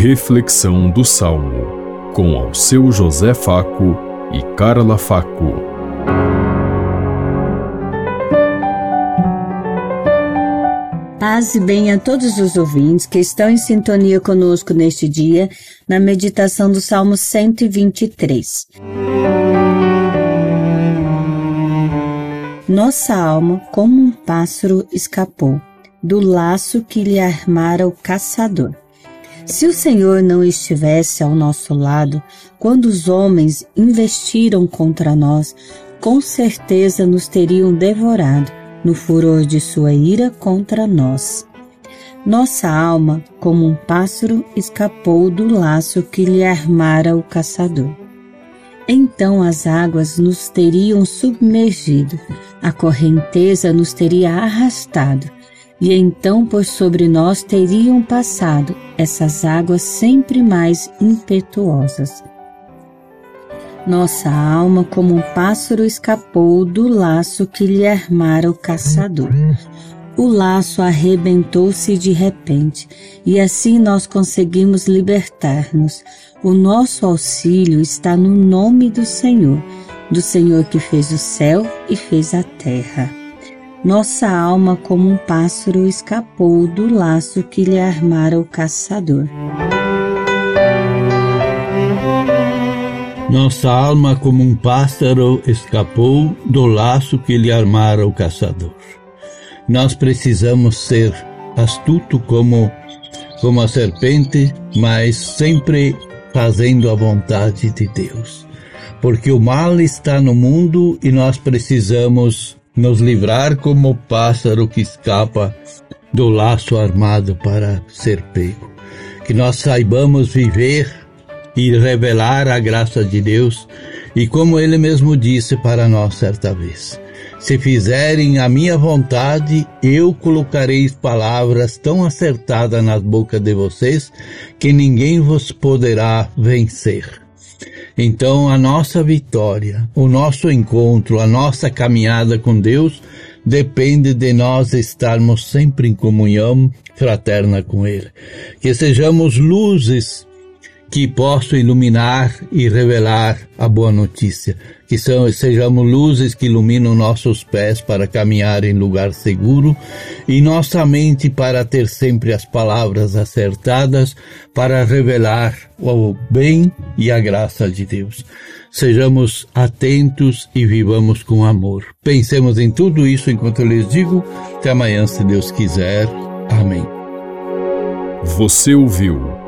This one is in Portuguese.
Reflexão do Salmo, com ao seu José Faco e Carla Faco. Paz e bem a todos os ouvintes que estão em sintonia conosco neste dia, na meditação do Salmo 123. Nossa alma, como um pássaro, escapou do laço que lhe armara o caçador. Se o Senhor não estivesse ao nosso lado, quando os homens investiram contra nós, com certeza nos teriam devorado no furor de sua ira contra nós. Nossa alma, como um pássaro, escapou do laço que lhe armara o caçador. Então as águas nos teriam submergido, a correnteza nos teria arrastado, e então por sobre nós teriam passado essas águas sempre mais impetuosas. Nossa alma, como um pássaro, escapou do laço que lhe armara o caçador. O laço arrebentou-se de repente, e assim nós conseguimos libertar-nos. O nosso auxílio está no nome do Senhor, do Senhor que fez o céu e fez a terra. Nossa alma, como um pássaro, escapou do laço que lhe armara o caçador. Nossa alma, como um pássaro, escapou do laço que lhe armara o caçador. Nós precisamos ser astuto como como a serpente, mas sempre fazendo a vontade de Deus. Porque o mal está no mundo e nós precisamos nos livrar como o pássaro que escapa do laço armado para ser pego. Que nós saibamos viver e revelar a graça de Deus e como ele mesmo disse para nós certa vez. Se fizerem a minha vontade, eu colocarei palavras tão acertadas nas bocas de vocês que ninguém vos poderá vencer. Então, a nossa vitória, o nosso encontro, a nossa caminhada com Deus depende de nós estarmos sempre em comunhão fraterna com Ele. Que sejamos luzes que possam iluminar e revelar a boa notícia, que são, sejamos luzes que iluminam nossos pés para caminhar em lugar seguro e nossa mente para ter sempre as palavras acertadas para revelar o bem e a graça de Deus. Sejamos atentos e vivamos com amor. Pensemos em tudo isso enquanto eu lhes digo. Até amanhã, se Deus quiser. Amém. Você ouviu